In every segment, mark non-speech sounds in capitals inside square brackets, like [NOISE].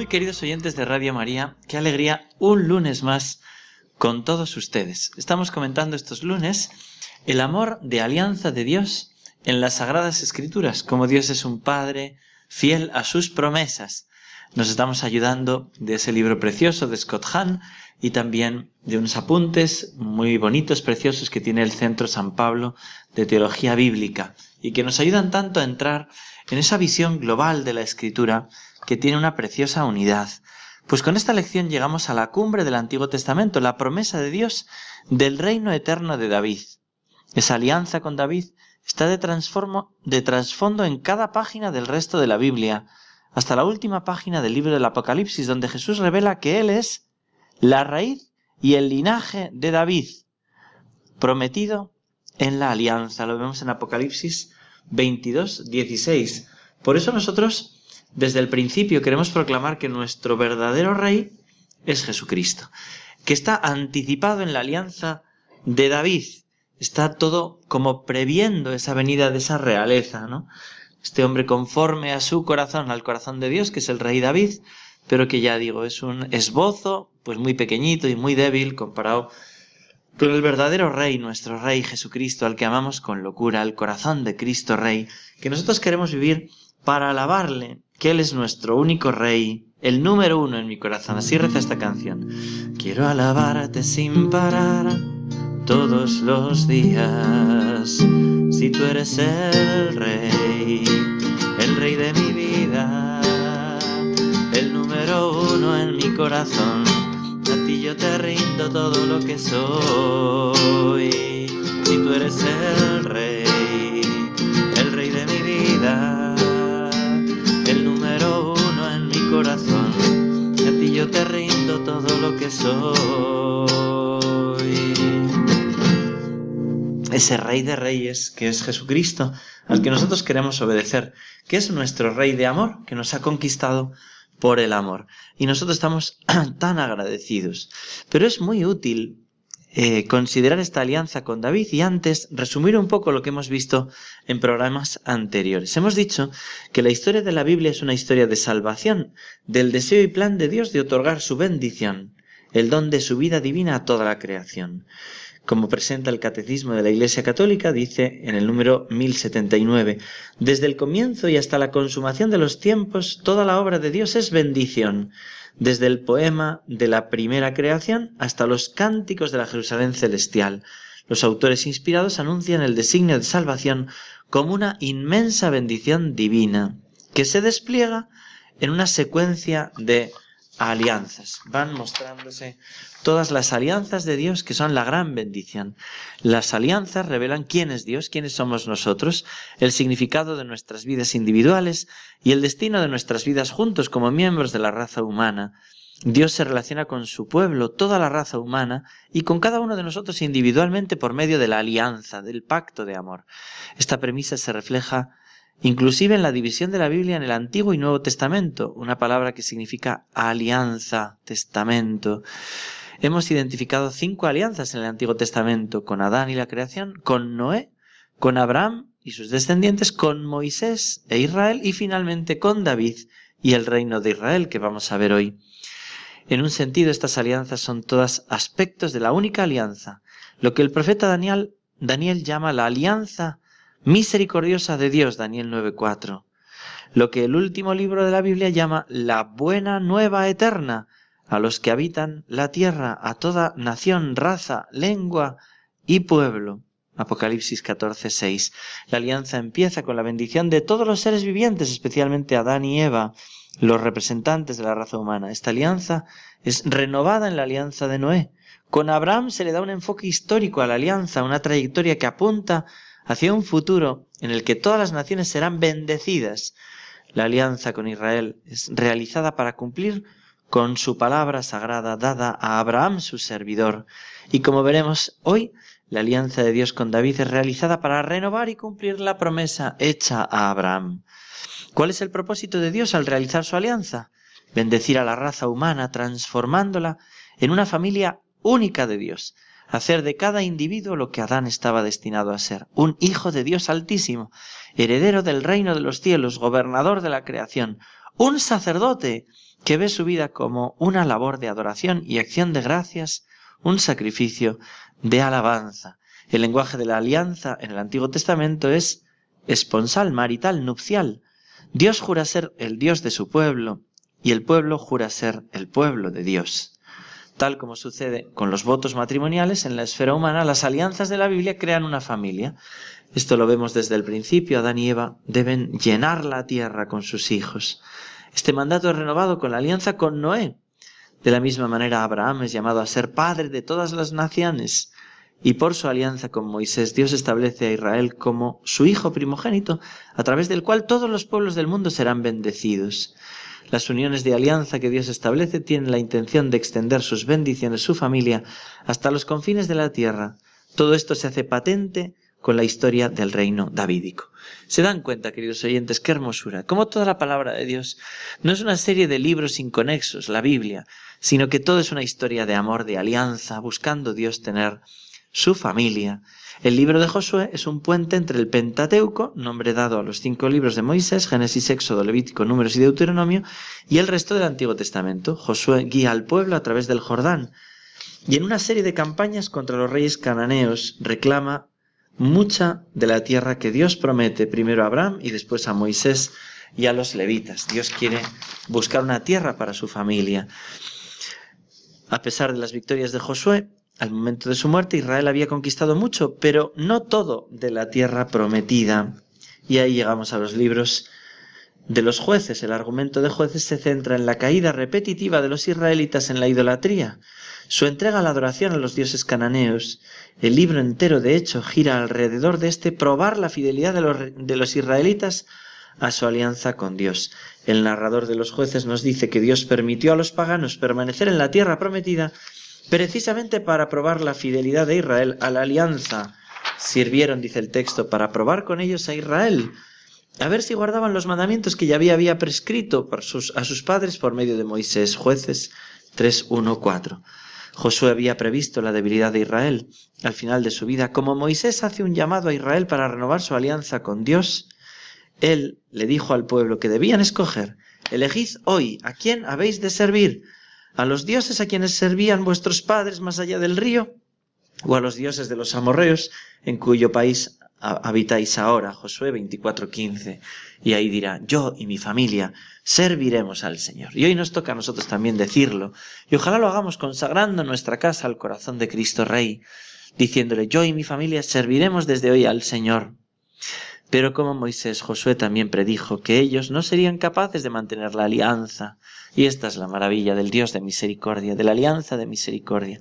Muy queridos oyentes de Radio María, qué alegría un lunes más con todos ustedes. Estamos comentando estos lunes el amor de alianza de Dios en las Sagradas Escrituras, como Dios es un Padre fiel a sus promesas. Nos estamos ayudando de ese libro precioso de Scott Hahn y también de unos apuntes muy bonitos, preciosos que tiene el Centro San Pablo de Teología Bíblica y que nos ayudan tanto a entrar en esa visión global de la Escritura que tiene una preciosa unidad. Pues con esta lección llegamos a la cumbre del Antiguo Testamento, la promesa de Dios del reino eterno de David. Esa alianza con David está de, trasfondo en cada página del resto de la Biblia, hasta la última página del libro del Apocalipsis, donde Jesús revela que Él es la raíz y el linaje de David, prometido en la alianza. Lo vemos en Apocalipsis 22, 16. Por eso nosotros desde el principio queremos proclamar que nuestro verdadero rey es Jesucristo, que está anticipado en la alianza de David. Está todo como previendo esa venida de esa realeza, ¿no? Este hombre conforme a su corazón, al corazón de Dios, que es el rey David, pero que ya digo, es un esbozo, pues muy pequeñito y muy débil comparado con el verdadero rey, nuestro rey Jesucristo, al que amamos con locura, al corazón de Cristo Rey, que nosotros queremos vivir para alabarle, que Él es nuestro único Rey, el número uno en mi corazón. Así reza esta canción. Quiero alabarte sin parar todos los días, si tú eres el Rey, el Rey de mi vida, el número uno en mi corazón. A ti yo te rindo todo lo que soy, si tú eres el Rey, yo te rindo todo lo que soy. Ese Rey de Reyes que es Jesucristo, al que nosotros queremos obedecer, que es nuestro Rey de amor, que nos ha conquistado por el amor. Y nosotros estamos [CLEARS THROAT] tan agradecidos. Pero es muy útil eh, considerar esta alianza con David y antes resumir un poco lo que hemos visto en programas anteriores. Hemos dicho que la historia de la Biblia es una historia de salvación, del deseo y plan de Dios de otorgar su bendición, el don de su vida divina a toda la creación. Como presenta el Catecismo de la Iglesia Católica, dice en el número 1079, desde el comienzo y hasta la consumación de los tiempos, toda la obra de Dios es bendición desde el poema de la primera creación hasta los cánticos de la Jerusalén celestial. Los autores inspirados anuncian el designio de salvación como una inmensa bendición divina, que se despliega en una secuencia de alianzas. Van mostrándose todas las alianzas de Dios que son la gran bendición. Las alianzas revelan quién es Dios, quiénes somos nosotros, el significado de nuestras vidas individuales y el destino de nuestras vidas juntos como miembros de la raza humana. Dios se relaciona con su pueblo, toda la raza humana, y con cada uno de nosotros individualmente por medio de la alianza, del pacto de amor. Esta premisa se refleja inclusive en la división de la Biblia en el Antiguo y Nuevo Testamento, una palabra que significa alianza, testamento. Hemos identificado cinco alianzas en el Antiguo Testamento, con Adán y la creación, con Noé, con Abraham y sus descendientes, con Moisés e Israel y finalmente con David y el reino de Israel que vamos a ver hoy. En un sentido, estas alianzas son todas aspectos de la única alianza, lo que el profeta Daniel, Daniel llama la alianza misericordiosa de Dios, Daniel 9.4. Lo que el último libro de la Biblia llama la buena nueva eterna a los que habitan la tierra, a toda nación, raza, lengua y pueblo. Apocalipsis 14:6. La alianza empieza con la bendición de todos los seres vivientes, especialmente Adán y Eva, los representantes de la raza humana. Esta alianza es renovada en la alianza de Noé. Con Abraham se le da un enfoque histórico a la alianza, una trayectoria que apunta hacia un futuro en el que todas las naciones serán bendecidas. La alianza con Israel es realizada para cumplir con su palabra sagrada dada a Abraham su servidor. Y como veremos hoy, la alianza de Dios con David es realizada para renovar y cumplir la promesa hecha a Abraham. ¿Cuál es el propósito de Dios al realizar su alianza? Bendecir a la raza humana, transformándola en una familia única de Dios, hacer de cada individuo lo que Adán estaba destinado a ser, un hijo de Dios altísimo, heredero del reino de los cielos, gobernador de la creación, un sacerdote que ve su vida como una labor de adoración y acción de gracias, un sacrificio de alabanza. El lenguaje de la alianza en el Antiguo Testamento es esponsal, marital, nupcial. Dios jura ser el Dios de su pueblo y el pueblo jura ser el pueblo de Dios. Tal como sucede con los votos matrimoniales en la esfera humana, las alianzas de la Biblia crean una familia. Esto lo vemos desde el principio. Adán y Eva deben llenar la tierra con sus hijos. Este mandato es renovado con la alianza con Noé. De la misma manera, Abraham es llamado a ser padre de todas las naciones. Y por su alianza con Moisés, Dios establece a Israel como su hijo primogénito, a través del cual todos los pueblos del mundo serán bendecidos. Las uniones de alianza que Dios establece tienen la intención de extender sus bendiciones, su familia, hasta los confines de la tierra. Todo esto se hace patente con la historia del reino davídico. Se dan cuenta, queridos oyentes, qué hermosura, como toda la palabra de Dios no es una serie de libros inconexos, la Biblia, sino que todo es una historia de amor, de alianza, buscando Dios tener su familia, el libro de Josué es un puente entre el Pentateuco, nombre dado a los cinco libros de Moisés, Génesis, Éxodo, Levítico, Números y Deuteronomio, y el resto del Antiguo Testamento. Josué guía al pueblo a través del Jordán y en una serie de campañas contra los reyes cananeos reclama mucha de la tierra que Dios promete primero a Abraham y después a Moisés y a los levitas. Dios quiere buscar una tierra para su familia. A pesar de las victorias de Josué, al momento de su muerte Israel había conquistado mucho, pero no todo de la tierra prometida. Y ahí llegamos a los libros de los jueces. El argumento de jueces se centra en la caída repetitiva de los israelitas en la idolatría, su entrega a la adoración a los dioses cananeos. El libro entero, de hecho, gira alrededor de este probar la fidelidad de los, de los israelitas a su alianza con Dios. El narrador de los jueces nos dice que Dios permitió a los paganos permanecer en la tierra prometida precisamente para probar la fidelidad de Israel a la alianza. Sirvieron, dice el texto, para probar con ellos a Israel, a ver si guardaban los mandamientos que ya había, prescrito a sus padres por medio de Moisés, jueces 3, 1, 4. Josué había previsto la debilidad de Israel al final de su vida. Como Moisés hace un llamado a Israel para renovar su alianza con Dios, él le dijo al pueblo que debían escoger, elegid hoy a quién habéis de servir, a los dioses a quienes servían vuestros padres más allá del río, o a los dioses de los amorreos en cuyo país habitáis ahora, Josué 24:15. Y ahí dirá, yo y mi familia serviremos al Señor. Y hoy nos toca a nosotros también decirlo, y ojalá lo hagamos consagrando nuestra casa al corazón de Cristo Rey, diciéndole, yo y mi familia serviremos desde hoy al Señor. Pero como Moisés, Josué también predijo que ellos no serían capaces de mantener la alianza. Y esta es la maravilla del Dios de misericordia, de la alianza de misericordia.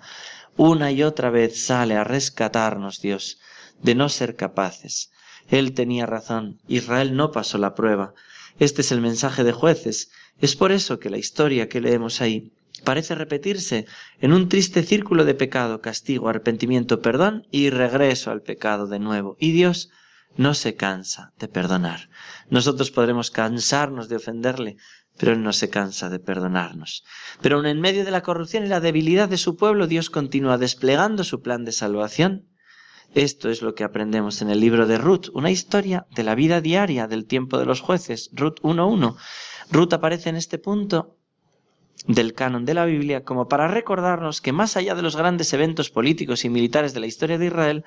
Una y otra vez sale a rescatarnos Dios de no ser capaces. Él tenía razón. Israel no pasó la prueba. Este es el mensaje de jueces. Es por eso que la historia que leemos ahí parece repetirse en un triste círculo de pecado, castigo, arrepentimiento, perdón y regreso al pecado de nuevo. Y Dios no se cansa de perdonar. Nosotros podremos cansarnos de ofenderle, pero Él no se cansa de perdonarnos. Pero aun en medio de la corrupción y la debilidad de su pueblo, Dios continúa desplegando su plan de salvación. Esto es lo que aprendemos en el libro de Ruth, una historia de la vida diaria del tiempo de los jueces, Ruth 1.1. Ruth aparece en este punto del canon de la Biblia como para recordarnos que más allá de los grandes eventos políticos y militares de la historia de Israel,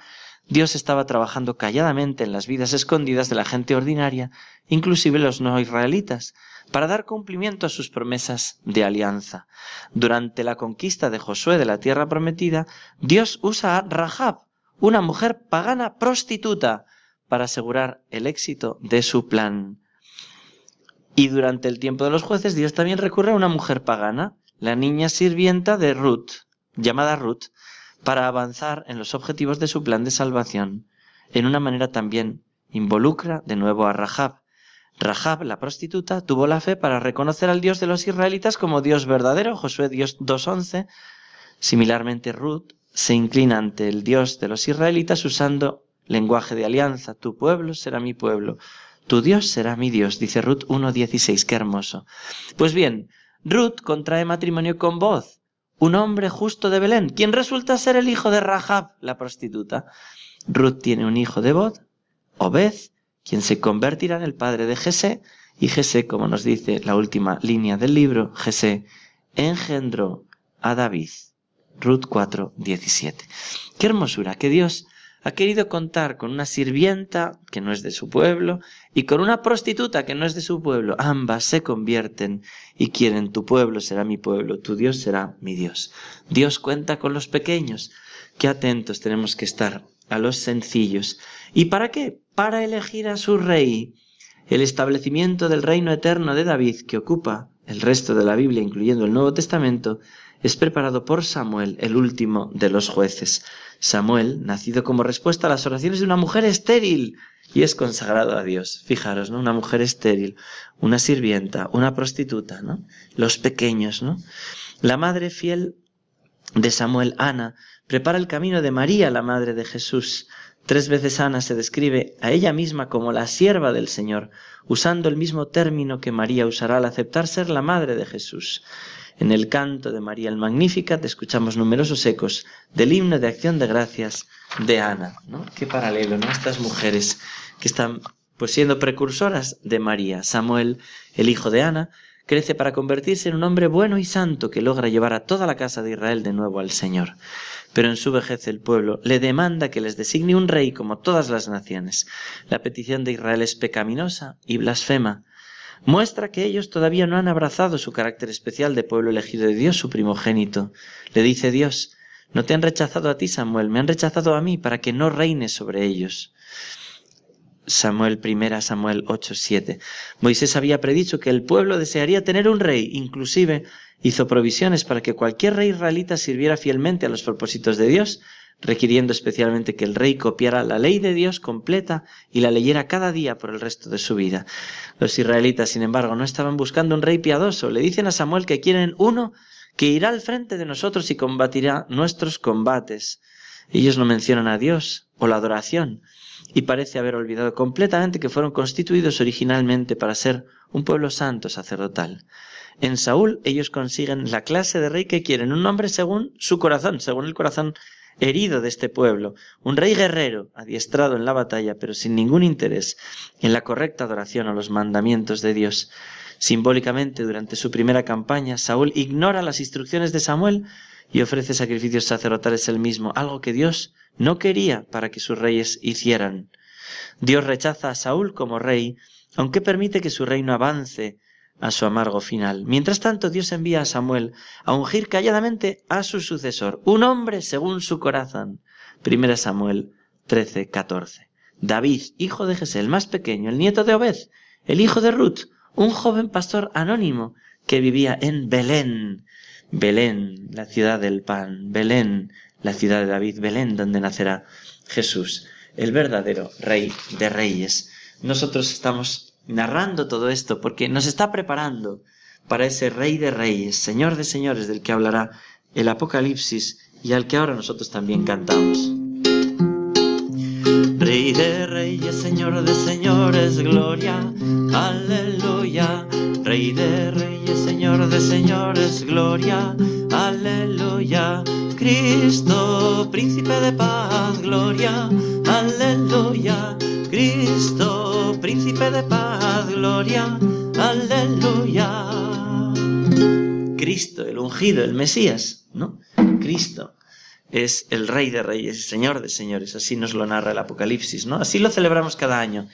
Dios estaba trabajando calladamente en las vidas escondidas de la gente ordinaria, inclusive los no israelitas, para dar cumplimiento a sus promesas de alianza. Durante la conquista de Josué de la tierra prometida, Dios usa a Rahab, una mujer pagana prostituta, para asegurar el éxito de su plan. Y durante el tiempo de los jueces, Dios también recurre a una mujer pagana, la niña sirvienta de Ruth, llamada Ruth, para avanzar en los objetivos de su plan de salvación. En una manera también involucra de nuevo a Rahab. Rahab, la prostituta, tuvo la fe para reconocer al Dios de los israelitas como Dios verdadero, Josué Dios 2.11. Similarmente, Ruth se inclina ante el Dios de los israelitas usando lenguaje de alianza. Tu pueblo será mi pueblo, tu Dios será mi Dios, dice Ruth 1.16. Qué hermoso. Pues bien, Ruth contrae matrimonio con Boz, un hombre justo de Belén, quien resulta ser el hijo de Rahab, la prostituta. Ruth tiene un hijo de Boz, Obed, quien se convertirá en el padre de Jesé, y Jesé, como nos dice la última línea del libro, Jesé engendró a David. Ruth 4, 17. Qué hermosura que Dios ha querido contar con una sirvienta que no es de su pueblo y con una prostituta que no es de su pueblo. Ambas se convierten y quieren tu pueblo será mi pueblo, tu Dios será mi Dios. Dios cuenta con los pequeños. Qué atentos tenemos que estar a los sencillos. ¿Y para qué? Para elegir a su rey. El establecimiento del reino eterno de David, que ocupa el resto de la Biblia, incluyendo el Nuevo Testamento, es preparado por Samuel, el último de los jueces. Samuel, nacido como respuesta a las oraciones de una mujer estéril, y es consagrado a Dios. Fijaros, ¿no? Una mujer estéril, una sirvienta, una prostituta, ¿no? Los pequeños, ¿no? La madre fiel de Samuel, Ana, prepara el camino de María, la madre de Jesús. Tres veces Ana se describe a ella misma como la sierva del Señor, usando el mismo término que María usará al aceptar ser la madre de Jesús. En el canto de María el Magnificat escuchamos numerosos ecos del himno de acción de gracias de Ana. ¿no? Qué paralelo, ¿no? Estas mujeres que están pues siendo precursoras de María. Samuel, el hijo de Ana, crece para convertirse en un hombre bueno y santo que logra llevar a toda la casa de Israel de nuevo al Señor. Pero en su vejez el pueblo le demanda que les designe un rey como todas las naciones. La petición de Israel es pecaminosa y blasfema muestra que ellos todavía no han abrazado su carácter especial de pueblo elegido de Dios, su primogénito. Le dice Dios, no te han rechazado a ti, Samuel, me han rechazado a mí para que no reines sobre ellos. Samuel 1 Samuel 8, 7. Moisés había predicho que el pueblo desearía tener un rey, inclusive hizo provisiones para que cualquier rey israelita sirviera fielmente a los propósitos de Dios, requiriendo especialmente que el rey copiara la ley de Dios completa y la leyera cada día por el resto de su vida. Los israelitas, sin embargo, no estaban buscando un rey piadoso. Le dicen a Samuel que quieren uno que irá al frente de nosotros y combatirá nuestros combates. Ellos no mencionan a Dios o la adoración y parece haber olvidado completamente que fueron constituidos originalmente para ser un pueblo santo sacerdotal. En Saúl ellos consiguen la clase de rey que quieren, un hombre según su corazón, según el corazón herido de este pueblo, un rey guerrero, adiestrado en la batalla, pero sin ningún interés en la correcta adoración a los mandamientos de Dios. Simbólicamente, durante su primera campaña, Saúl ignora las instrucciones de Samuel y ofrece sacrificios sacerdotales él mismo, algo que Dios no quería para que sus reyes hicieran. Dios rechaza a Saúl como rey, aunque permite que su reino avance a su amargo final. Mientras tanto, Dios envía a Samuel a ungir calladamente a su sucesor, un hombre según su corazón. 1 Samuel 13, 14. David, hijo de Jesé, el más pequeño, el nieto de Obed, el hijo de Ruth, un joven pastor anónimo que vivía en Belén. Belén, la ciudad del pan, Belén, la ciudad de David, Belén, donde nacerá Jesús, el verdadero rey de reyes. Nosotros estamos narrando todo esto porque nos está preparando para ese Rey de Reyes, Señor de Señores, del que hablará el Apocalipsis y al que ahora nosotros también cantamos. Rey de Reyes, Señor de Señores, gloria, aleluya. Rey de Reyes, Señor de Señores, gloria, aleluya. Cristo, príncipe de paz, gloria, aleluya. Cristo, príncipe de paz, gloria, aleluya. Cristo, el ungido, el Mesías, ¿no? Cristo es el Rey de Reyes y Señor de Señores, así nos lo narra el Apocalipsis, ¿no? Así lo celebramos cada año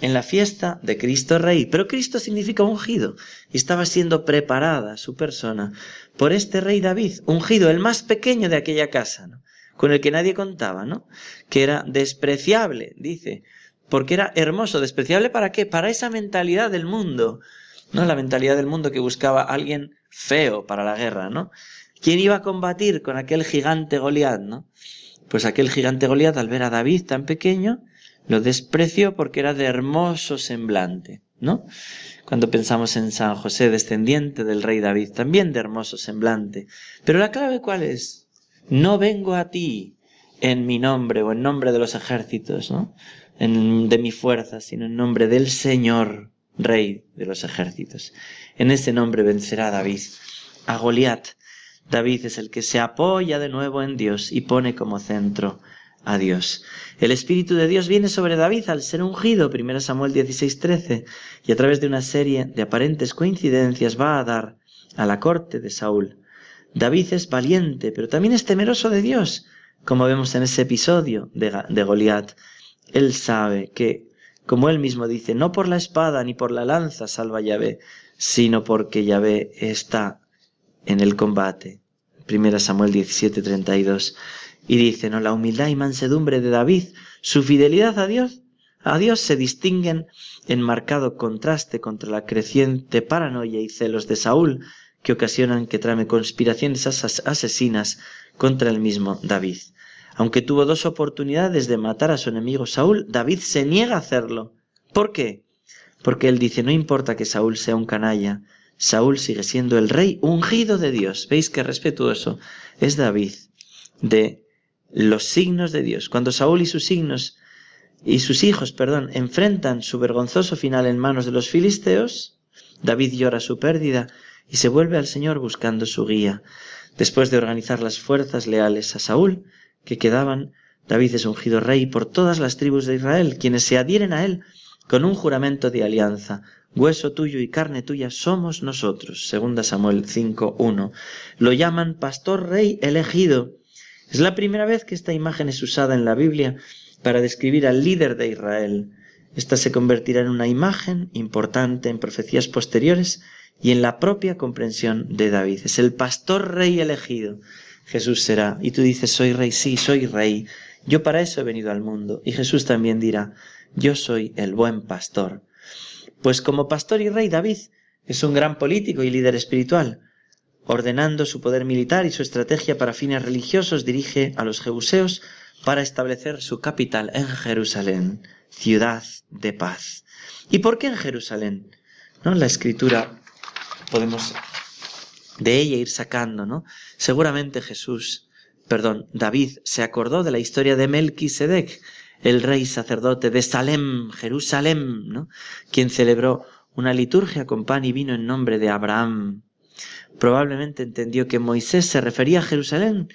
en la fiesta de Cristo Rey. Pero Cristo significa ungido y estaba siendo preparada su persona por este Rey David, ungido, el más pequeño de aquella casa, ¿no? con el que nadie contaba, ¿no? Que era despreciable, dice, porque era hermoso, despreciable para qué? Para esa mentalidad del mundo. ¿no? La mentalidad del mundo que buscaba a alguien feo para la guerra, ¿no? ¿Quién iba a combatir con aquel gigante Goliat, no? Pues aquel gigante Goliat, al ver a David tan pequeño, lo despreció porque era de hermoso semblante, ¿no? Cuando pensamos en San José, descendiente del rey David, también de hermoso semblante. Pero la clave cuál es? No vengo a ti en mi nombre o en nombre de los ejércitos, ¿no? En, de mi fuerza, sino en nombre del Señor, Rey de los ejércitos. En ese nombre vencerá David a Goliat. David es el que se apoya de nuevo en Dios y pone como centro a Dios. El Espíritu de Dios viene sobre David al ser ungido, 1 Samuel 16:13, y a través de una serie de aparentes coincidencias va a dar a la corte de Saúl. David es valiente, pero también es temeroso de Dios, como vemos en ese episodio de, de Goliat. Él sabe que, como él mismo dice, no por la espada ni por la lanza salva Yahvé, sino porque Yahvé está en el combate. 1 Samuel 17:32 y dice, ¿no? La humildad y mansedumbre de David, su fidelidad a Dios, a Dios se distinguen en marcado contraste contra la creciente paranoia y celos de Saúl, que ocasionan que trame conspiraciones asesinas contra el mismo David. Aunque tuvo dos oportunidades de matar a su enemigo Saúl, David se niega a hacerlo. ¿Por qué? Porque él dice, no importa que Saúl sea un canalla, Saúl sigue siendo el rey ungido de Dios. ¿Veis qué respetuoso es David de los signos de Dios. Cuando Saúl y sus signos y sus hijos, perdón, enfrentan su vergonzoso final en manos de los filisteos, David llora su pérdida y se vuelve al Señor buscando su guía. Después de organizar las fuerzas leales a Saúl, que quedaban, David es ungido rey por todas las tribus de Israel, quienes se adhieren a él con un juramento de alianza. Hueso tuyo y carne tuya somos nosotros. Segunda Samuel 5.1. Lo llaman pastor rey elegido es la primera vez que esta imagen es usada en la Biblia para describir al líder de Israel. Esta se convertirá en una imagen importante en profecías posteriores y en la propia comprensión de David. Es el pastor rey elegido. Jesús será. Y tú dices, soy rey, sí, soy rey. Yo para eso he venido al mundo. Y Jesús también dirá, yo soy el buen pastor. Pues como pastor y rey David es un gran político y líder espiritual. Ordenando su poder militar y su estrategia para fines religiosos, dirige a los jebuseos para establecer su capital en Jerusalén, ciudad de paz. ¿Y por qué en Jerusalén? ¿No? La escritura podemos de ella ir sacando, ¿no? Seguramente Jesús, perdón, David se acordó de la historia de Melquisedec, el rey sacerdote de Salem, Jerusalén, ¿no? Quien celebró una liturgia con pan y vino en nombre de Abraham, Probablemente entendió que Moisés se refería a Jerusalén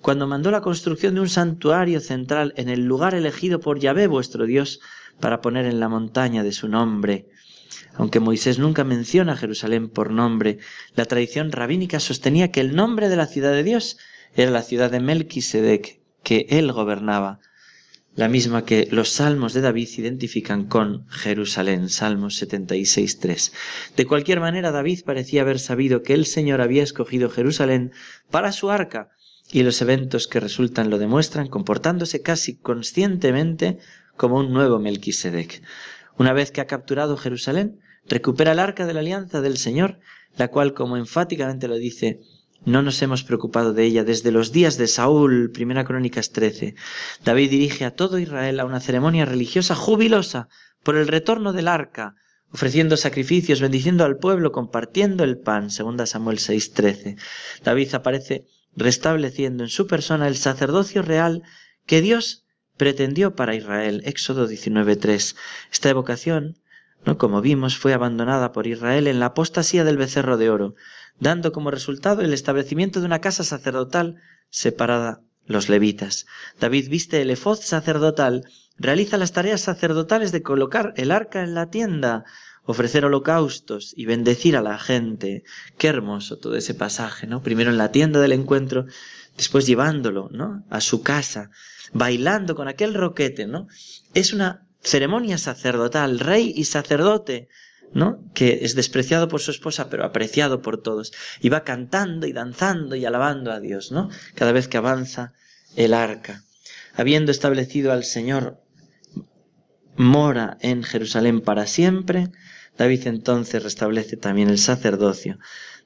cuando mandó la construcción de un santuario central en el lugar elegido por Yahvé vuestro Dios para poner en la montaña de su nombre. Aunque Moisés nunca menciona Jerusalén por nombre, la tradición rabínica sostenía que el nombre de la ciudad de Dios era la ciudad de Melquisedec, que él gobernaba, la misma que los salmos de David identifican con Jerusalén, Salmos 76.3. De cualquier manera, David parecía haber sabido que el Señor había escogido Jerusalén para su arca, y los eventos que resultan lo demuestran, comportándose casi conscientemente como un nuevo Melquisedec. Una vez que ha capturado Jerusalén, recupera el arca de la alianza del Señor, la cual, como enfáticamente lo dice no nos hemos preocupado de ella desde los días de Saúl, Primera Crónicas 13. David dirige a todo Israel a una ceremonia religiosa jubilosa por el retorno del arca, ofreciendo sacrificios, bendiciendo al pueblo, compartiendo el pan, Segunda Samuel 6:13. David aparece restableciendo en su persona el sacerdocio real que Dios pretendió para Israel, Éxodo 19:3. Esta evocación, ¿no? como vimos, fue abandonada por Israel en la apostasía del becerro de oro dando como resultado el establecimiento de una casa sacerdotal separada los levitas. David viste el efod sacerdotal, realiza las tareas sacerdotales de colocar el arca en la tienda, ofrecer holocaustos y bendecir a la gente. Qué hermoso todo ese pasaje, ¿no? Primero en la tienda del encuentro, después llevándolo, ¿no? A su casa, bailando con aquel roquete, ¿no? Es una ceremonia sacerdotal, rey y sacerdote, que es despreciado por su esposa, pero apreciado por todos. Y va cantando y danzando y alabando a Dios, ¿no? Cada vez que avanza el arca. Habiendo establecido al Señor mora en Jerusalén para siempre, David entonces restablece también el sacerdocio,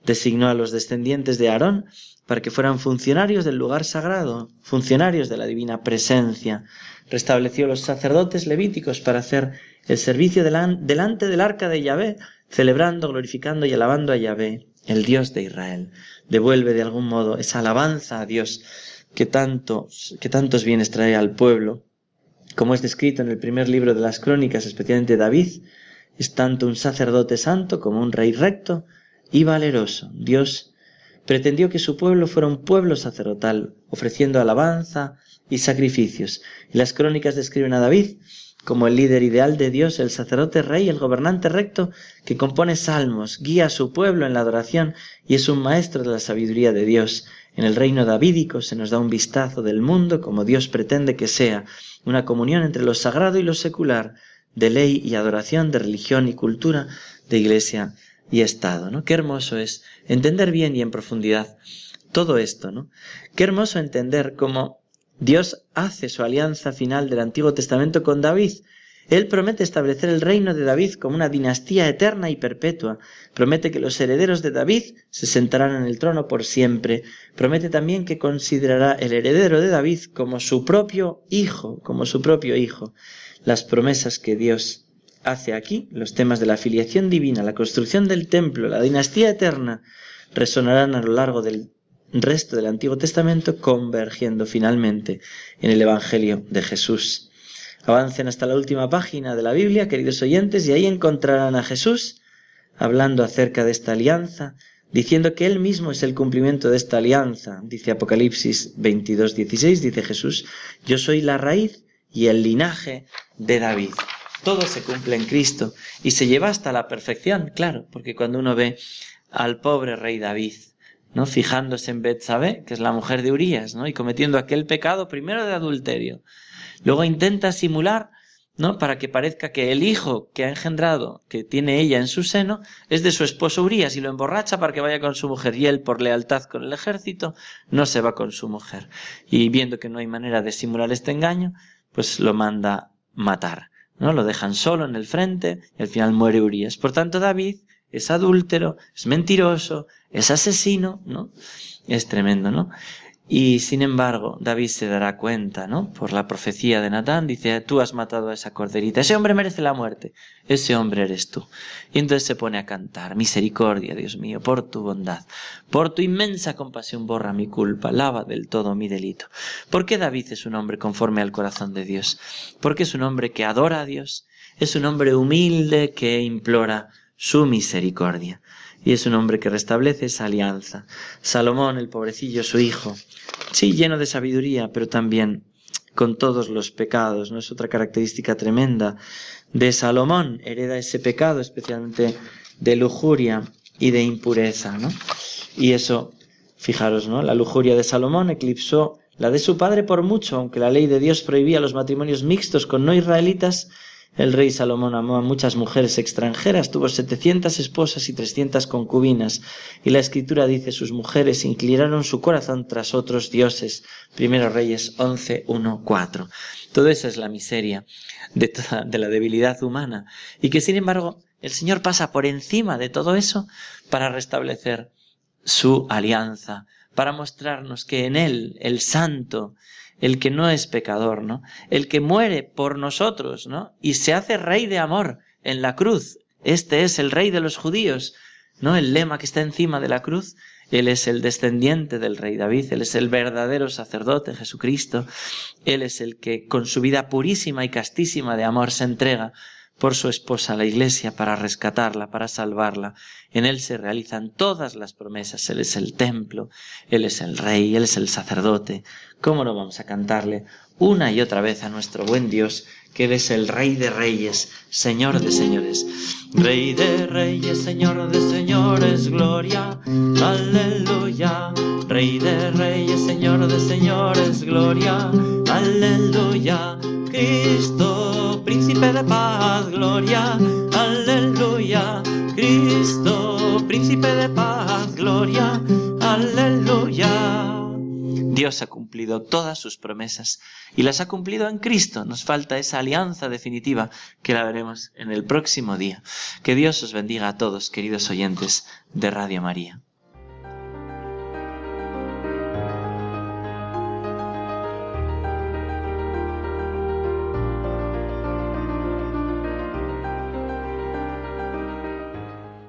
designó a los descendientes de Aarón para que fueran funcionarios del lugar sagrado, funcionarios de la divina presencia. Restableció los sacerdotes levíticos para hacer el servicio delante del arca de Yahvé, celebrando, glorificando y alabando a Yahvé, el Dios de Israel. Devuelve de algún modo esa alabanza a Dios que, tanto, que tantos bienes trae al pueblo. Como es descrito en el primer libro de las crónicas, especialmente David, es tanto un sacerdote santo como un rey recto y valeroso. Dios pretendió que su pueblo fuera un pueblo sacerdotal, ofreciendo alabanza y sacrificios. Y las crónicas describen a David como el líder ideal de Dios, el sacerdote rey, el gobernante recto, que compone salmos, guía a su pueblo en la adoración y es un maestro de la sabiduría de Dios. En el reino davídico se nos da un vistazo del mundo como Dios pretende que sea, una comunión entre lo sagrado y lo secular, de ley y adoración, de religión y cultura, de iglesia y Estado, ¿no? Qué hermoso es entender bien y en profundidad todo esto, ¿no? Qué hermoso entender cómo Dios hace su alianza final del Antiguo Testamento con David. Él promete establecer el reino de David como una dinastía eterna y perpetua. Promete que los herederos de David se sentarán en el trono por siempre. Promete también que considerará el heredero de David como su propio hijo, como su propio hijo. Las promesas que Dios hace aquí, los temas de la filiación divina, la construcción del templo, la dinastía eterna, resonarán a lo largo del resto del Antiguo Testamento, convergiendo finalmente en el Evangelio de Jesús. Avancen hasta la última página de la Biblia, queridos oyentes, y ahí encontrarán a Jesús hablando acerca de esta alianza, diciendo que Él mismo es el cumplimiento de esta alianza. Dice Apocalipsis 22, 16, dice Jesús, yo soy la raíz y el linaje de David todo se cumple en Cristo y se lleva hasta la perfección, claro, porque cuando uno ve al pobre rey David, ¿no? Fijándose en Betsabé, que es la mujer de Urías, ¿no? Y cometiendo aquel pecado primero de adulterio. Luego intenta simular, ¿no? Para que parezca que el hijo que ha engendrado, que tiene ella en su seno, es de su esposo Urías y lo emborracha para que vaya con su mujer. Y él, por lealtad con el ejército, no se va con su mujer. Y viendo que no hay manera de simular este engaño, pues lo manda matar. ¿no? Lo dejan solo en el frente y al final muere Urias. Por tanto, David es adúltero, es mentiroso, es asesino, ¿no? Es tremendo, ¿no? Y sin embargo, David se dará cuenta, ¿no? Por la profecía de Natán, dice, tú has matado a esa corderita, ese hombre merece la muerte, ese hombre eres tú. Y entonces se pone a cantar, misericordia, Dios mío, por tu bondad, por tu inmensa compasión borra mi culpa, lava del todo mi delito. ¿Por qué David es un hombre conforme al corazón de Dios? Porque es un hombre que adora a Dios, es un hombre humilde que implora su misericordia y es un hombre que restablece esa alianza. Salomón, el pobrecillo, su hijo, sí, lleno de sabiduría, pero también con todos los pecados, ¿no? Es otra característica tremenda de Salomón, hereda ese pecado, especialmente de lujuria y de impureza, ¿no? Y eso, fijaros, ¿no? La lujuria de Salomón eclipsó la de su padre por mucho, aunque la ley de Dios prohibía los matrimonios mixtos con no israelitas, el rey Salomón amó a muchas mujeres extranjeras, tuvo setecientas esposas y trescientas concubinas, y la escritura dice sus mujeres inclinaron su corazón tras otros dioses. Primero Reyes 11, 1, 4. Todo eso es la miseria de, toda, de la debilidad humana, y que sin embargo el Señor pasa por encima de todo eso para restablecer su alianza, para mostrarnos que en Él, el Santo, el que no es pecador, ¿no? El que muere por nosotros, ¿no? Y se hace rey de amor en la cruz. Este es el rey de los judíos, ¿no? El lema que está encima de la cruz. Él es el descendiente del rey David, Él es el verdadero sacerdote Jesucristo, Él es el que con su vida purísima y castísima de amor se entrega por su esposa la iglesia para rescatarla, para salvarla. En Él se realizan todas las promesas. Él es el templo, Él es el rey, Él es el sacerdote. ¿Cómo no vamos a cantarle una y otra vez a nuestro buen Dios, que Él es el rey de reyes, Señor de señores? Rey de reyes, Señor de señores, gloria, aleluya. Rey de reyes, Señor de señores, gloria, aleluya. Cristo, príncipe de paz, gloria, aleluya. Cristo, príncipe de paz, gloria, aleluya. Dios ha cumplido todas sus promesas y las ha cumplido en Cristo. Nos falta esa alianza definitiva que la veremos en el próximo día. Que Dios os bendiga a todos, queridos oyentes de Radio María.